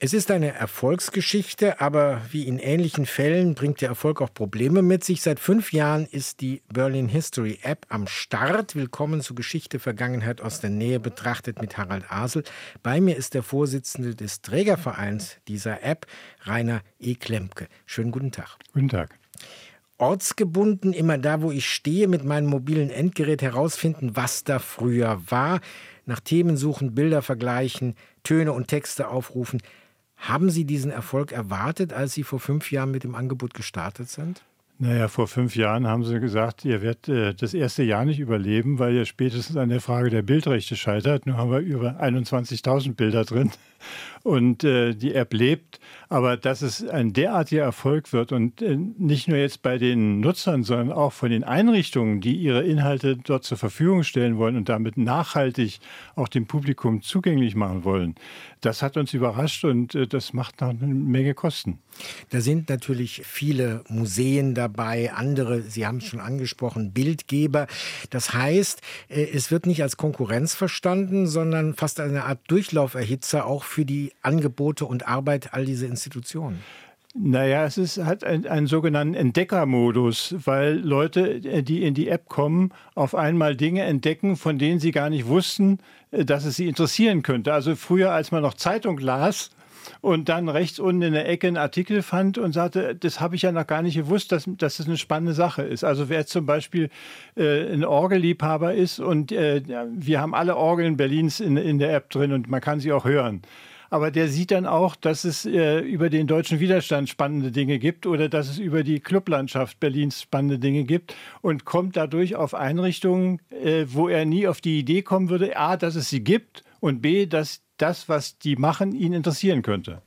Es ist eine Erfolgsgeschichte, aber wie in ähnlichen Fällen bringt der Erfolg auch Probleme mit sich. Seit fünf Jahren ist die Berlin History App am Start. Willkommen zu Geschichte Vergangenheit aus der Nähe betrachtet mit Harald Asel. Bei mir ist der Vorsitzende des Trägervereins dieser App, Rainer E. Klemke. Schönen guten Tag. Guten Tag ortsgebunden, immer da, wo ich stehe, mit meinem mobilen Endgerät herausfinden, was da früher war, nach Themen suchen, Bilder vergleichen, Töne und Texte aufrufen. Haben Sie diesen Erfolg erwartet, als Sie vor fünf Jahren mit dem Angebot gestartet sind? Naja, vor fünf Jahren haben sie gesagt, ihr werdet äh, das erste Jahr nicht überleben, weil ihr spätestens an der Frage der Bildrechte scheitert. Nun haben wir über 21.000 Bilder drin und äh, die App lebt. Aber dass es ein derartiger Erfolg wird und äh, nicht nur jetzt bei den Nutzern, sondern auch von den Einrichtungen, die ihre Inhalte dort zur Verfügung stellen wollen und damit nachhaltig auch dem Publikum zugänglich machen wollen, das hat uns überrascht und äh, das macht noch eine Menge Kosten. Da sind natürlich viele Museen dabei, andere, Sie haben es schon angesprochen, Bildgeber. Das heißt, äh, es wird nicht als Konkurrenz verstanden, sondern fast eine Art Durchlauferhitzer auch für die Angebote und Arbeit all dieser Institutionen? Naja, es ist, hat einen, einen sogenannten Entdeckermodus, weil Leute, die in die App kommen, auf einmal Dinge entdecken, von denen sie gar nicht wussten, äh, dass es sie interessieren könnte. Also früher, als man noch Zeitung las, und dann rechts unten in der Ecke einen Artikel fand und sagte, das habe ich ja noch gar nicht gewusst, dass, dass das eine spannende Sache ist. Also wer zum Beispiel äh, ein Orgelliebhaber ist und äh, wir haben alle Orgeln Berlins in, in der App drin und man kann sie auch hören aber der sieht dann auch, dass es äh, über den deutschen Widerstand spannende Dinge gibt oder dass es über die Clublandschaft Berlins spannende Dinge gibt und kommt dadurch auf Einrichtungen, äh, wo er nie auf die Idee kommen würde, a, dass es sie gibt und b, dass das, was die machen, ihn interessieren könnte.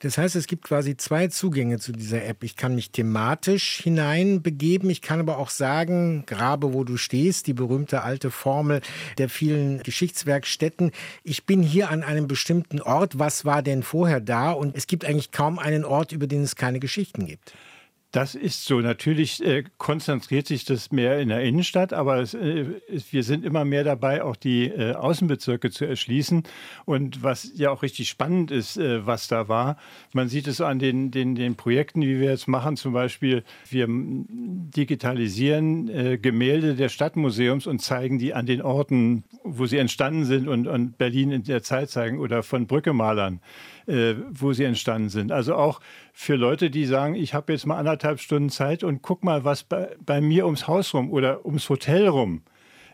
Das heißt, es gibt quasi zwei Zugänge zu dieser App. Ich kann mich thematisch hineinbegeben. Ich kann aber auch sagen, grabe, wo du stehst, die berühmte alte Formel der vielen Geschichtswerkstätten. Ich bin hier an einem bestimmten Ort. Was war denn vorher da? Und es gibt eigentlich kaum einen Ort, über den es keine Geschichten gibt. Das ist so. Natürlich äh, konzentriert sich das mehr in der Innenstadt, aber es, äh, wir sind immer mehr dabei, auch die äh, Außenbezirke zu erschließen. Und was ja auch richtig spannend ist, äh, was da war, man sieht es an den, den, den Projekten, wie wir jetzt machen. Zum Beispiel, wir digitalisieren äh, Gemälde der Stadtmuseums und zeigen die an den Orten, wo sie entstanden sind und, und Berlin in der Zeit zeigen oder von Brückemalern äh, wo sie entstanden sind. Also auch für Leute, die sagen, ich habe jetzt mal anderthalb Stunden Zeit und guck mal, was bei, bei mir ums Haus rum oder ums Hotel rum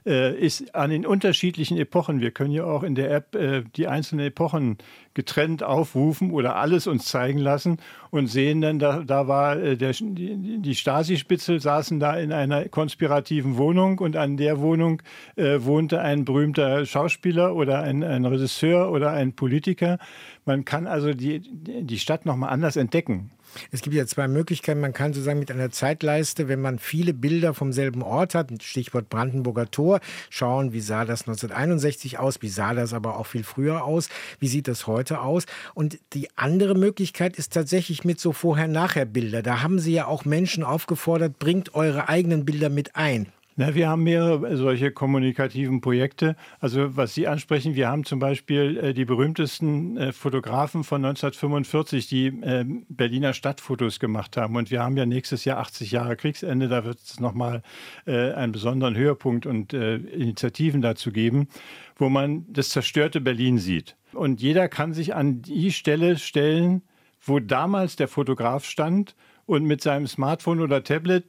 äh, ist an den unterschiedlichen Epochen. Wir können ja auch in der App äh, die einzelnen Epochen getrennt aufrufen oder alles uns zeigen lassen und sehen dann, da, da war äh, der, die, die Stasi-Spitzel saßen da in einer konspirativen Wohnung und an der Wohnung äh, wohnte ein berühmter Schauspieler oder ein, ein Regisseur oder ein Politiker. Man kann also die, die Stadt nochmal anders entdecken. Es gibt ja zwei Möglichkeiten. Man kann sozusagen mit einer Zeitleiste, wenn man viele Bilder vom selben Ort hat, Stichwort Brandenburger Tor, schauen, wie sah das 1961 aus, wie sah das aber auch viel früher aus, wie sieht das heute aus. Und die andere Möglichkeit ist tatsächlich mit so Vorher-Nachher-Bilder. Da haben Sie ja auch Menschen aufgefordert, bringt eure eigenen Bilder mit ein. Na, wir haben mehrere solche kommunikativen Projekte. Also was Sie ansprechen, wir haben zum Beispiel äh, die berühmtesten äh, Fotografen von 1945, die äh, Berliner Stadtfotos gemacht haben. Und wir haben ja nächstes Jahr 80 Jahre Kriegsende. Da wird es nochmal äh, einen besonderen Höhepunkt und äh, Initiativen dazu geben, wo man das zerstörte Berlin sieht. Und jeder kann sich an die Stelle stellen, wo damals der Fotograf stand und mit seinem Smartphone oder Tablet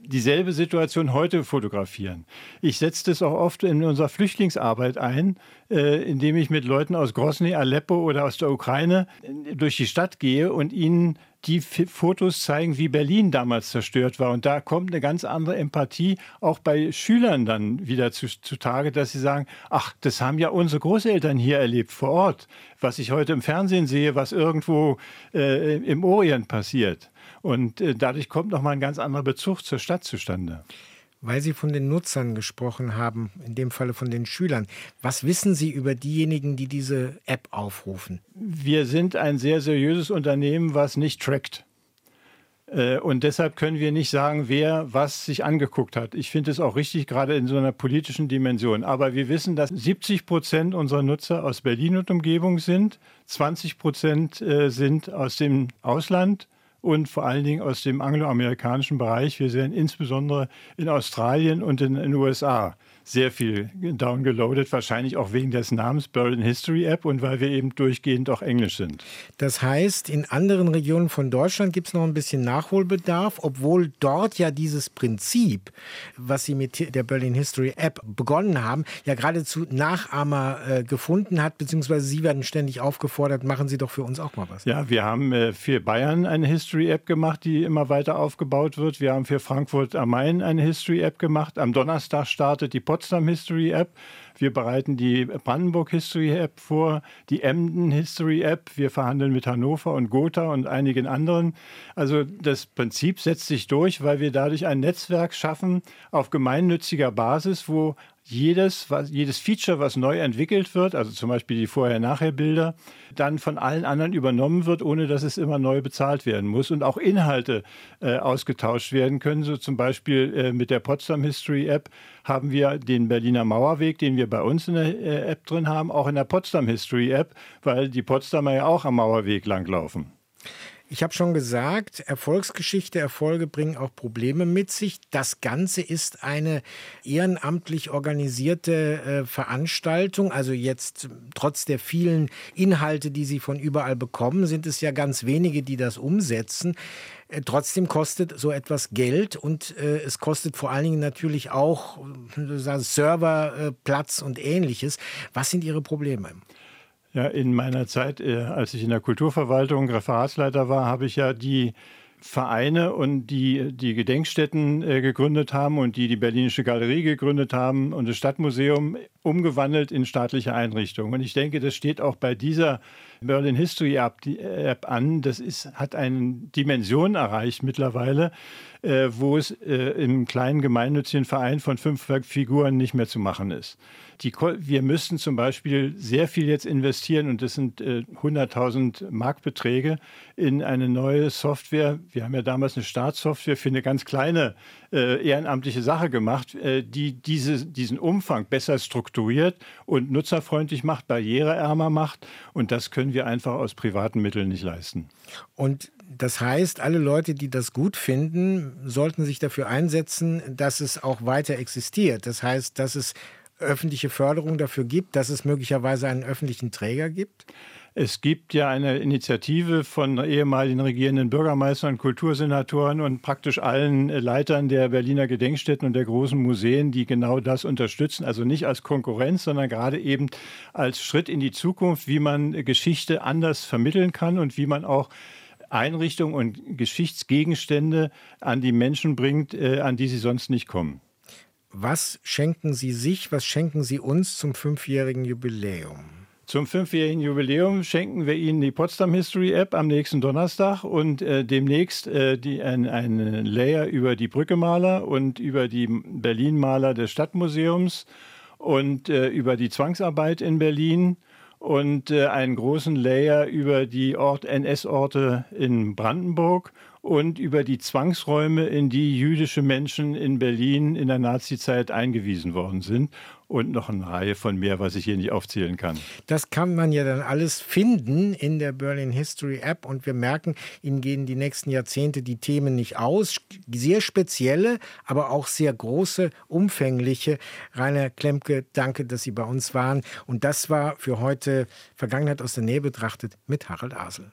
dieselbe Situation heute fotografieren. Ich setze das auch oft in unserer Flüchtlingsarbeit ein, äh, indem ich mit Leuten aus Grosny, Aleppo oder aus der Ukraine äh, durch die Stadt gehe und ihnen die Fotos zeigen, wie Berlin damals zerstört war. Und da kommt eine ganz andere Empathie auch bei Schülern dann wieder zu, zutage, dass sie sagen, ach, das haben ja unsere Großeltern hier erlebt vor Ort, was ich heute im Fernsehen sehe, was irgendwo äh, im Orient passiert. Und äh, dadurch kommt nochmal ein ganz anderer Bezug zur Stadt zustande. Weil Sie von den Nutzern gesprochen haben, in dem Falle von den Schülern, was wissen Sie über diejenigen, die diese App aufrufen? Wir sind ein sehr seriöses Unternehmen, was nicht trackt. Äh, und deshalb können wir nicht sagen, wer was sich angeguckt hat. Ich finde es auch richtig, gerade in so einer politischen Dimension. Aber wir wissen, dass 70 Prozent unserer Nutzer aus Berlin und Umgebung sind, 20 Prozent äh, sind aus dem Ausland und vor allen Dingen aus dem angloamerikanischen Bereich. Wir sehen insbesondere in Australien und in den USA sehr viel downgeloadet, wahrscheinlich auch wegen des Namens Berlin History App und weil wir eben durchgehend auch Englisch sind. Das heißt, in anderen Regionen von Deutschland gibt es noch ein bisschen Nachholbedarf, obwohl dort ja dieses Prinzip, was Sie mit der Berlin History App begonnen haben, ja geradezu Nachahmer äh, gefunden hat, beziehungsweise Sie werden ständig aufgefordert, machen Sie doch für uns auch mal was. Ja, wir haben äh, für Bayern eine History App gemacht, die immer weiter aufgebaut wird. Wir haben für Frankfurt am Main eine History App gemacht. Am Donnerstag startet die Post Potsdam History App. Wir bereiten die Brandenburg History App vor, die Emden History App. Wir verhandeln mit Hannover und Gotha und einigen anderen. Also das Prinzip setzt sich durch, weil wir dadurch ein Netzwerk schaffen auf gemeinnütziger Basis, wo jedes, was, jedes Feature, was neu entwickelt wird, also zum Beispiel die Vorher-Nachher-Bilder, dann von allen anderen übernommen wird, ohne dass es immer neu bezahlt werden muss und auch Inhalte äh, ausgetauscht werden können. So zum Beispiel äh, mit der Potsdam History App haben wir den Berliner Mauerweg, den wir bei uns in der äh, App drin haben, auch in der Potsdam History App, weil die Potsdamer ja auch am Mauerweg langlaufen. Ich habe schon gesagt, Erfolgsgeschichte, Erfolge bringen auch Probleme mit sich. Das Ganze ist eine ehrenamtlich organisierte äh, Veranstaltung. Also jetzt trotz der vielen Inhalte, die Sie von überall bekommen, sind es ja ganz wenige, die das umsetzen. Äh, trotzdem kostet so etwas Geld und äh, es kostet vor allen Dingen natürlich auch äh, Serverplatz und ähnliches. Was sind Ihre Probleme? Ja, in meiner Zeit, äh, als ich in der Kulturverwaltung Referatsleiter war, habe ich ja die Vereine und die die Gedenkstätten äh, gegründet haben und die die Berlinische Galerie gegründet haben und das Stadtmuseum umgewandelt in staatliche Einrichtungen. Und ich denke, das steht auch bei dieser Berlin History App, App an. Das ist, hat eine Dimension erreicht mittlerweile, äh, wo es äh, im kleinen gemeinnützigen Verein von fünf Figuren nicht mehr zu machen ist. Die, wir müssten zum Beispiel sehr viel jetzt investieren und das sind äh, 100.000 Markbeträge in eine neue Software. Wir haben ja damals eine Startsoftware für eine ganz kleine äh, ehrenamtliche Sache gemacht, äh, die diese, diesen Umfang besser strukturiert und nutzerfreundlich macht, barriereärmer macht. Und das können wir einfach aus privaten Mitteln nicht leisten. Und das heißt, alle Leute, die das gut finden, sollten sich dafür einsetzen, dass es auch weiter existiert. Das heißt, dass es öffentliche Förderung dafür gibt, dass es möglicherweise einen öffentlichen Träger gibt? Es gibt ja eine Initiative von ehemaligen regierenden Bürgermeistern, Kultursenatoren und praktisch allen Leitern der Berliner Gedenkstätten und der großen Museen, die genau das unterstützen. Also nicht als Konkurrenz, sondern gerade eben als Schritt in die Zukunft, wie man Geschichte anders vermitteln kann und wie man auch Einrichtungen und Geschichtsgegenstände an die Menschen bringt, äh, an die sie sonst nicht kommen. Was schenken Sie sich, was schenken Sie uns zum fünfjährigen Jubiläum? Zum fünfjährigen Jubiläum schenken wir Ihnen die Potsdam History App am nächsten Donnerstag und äh, demnächst äh, die, ein, ein Layer über die Brückemaler und über die Berlin-Maler des Stadtmuseums und äh, über die Zwangsarbeit in Berlin und äh, einen großen Layer über die Ort NS-Orte in Brandenburg und über die Zwangsräume, in die jüdische Menschen in Berlin in der Nazizeit eingewiesen worden sind und noch eine Reihe von mehr, was ich hier nicht aufzählen kann. Das kann man ja dann alles finden in der Berlin History App und wir merken, Ihnen gehen die nächsten Jahrzehnte die Themen nicht aus. Sehr spezielle, aber auch sehr große, umfängliche. Rainer Klemke, danke, dass Sie bei uns waren. Und das war für heute Vergangenheit aus der Nähe betrachtet mit Harald Asel.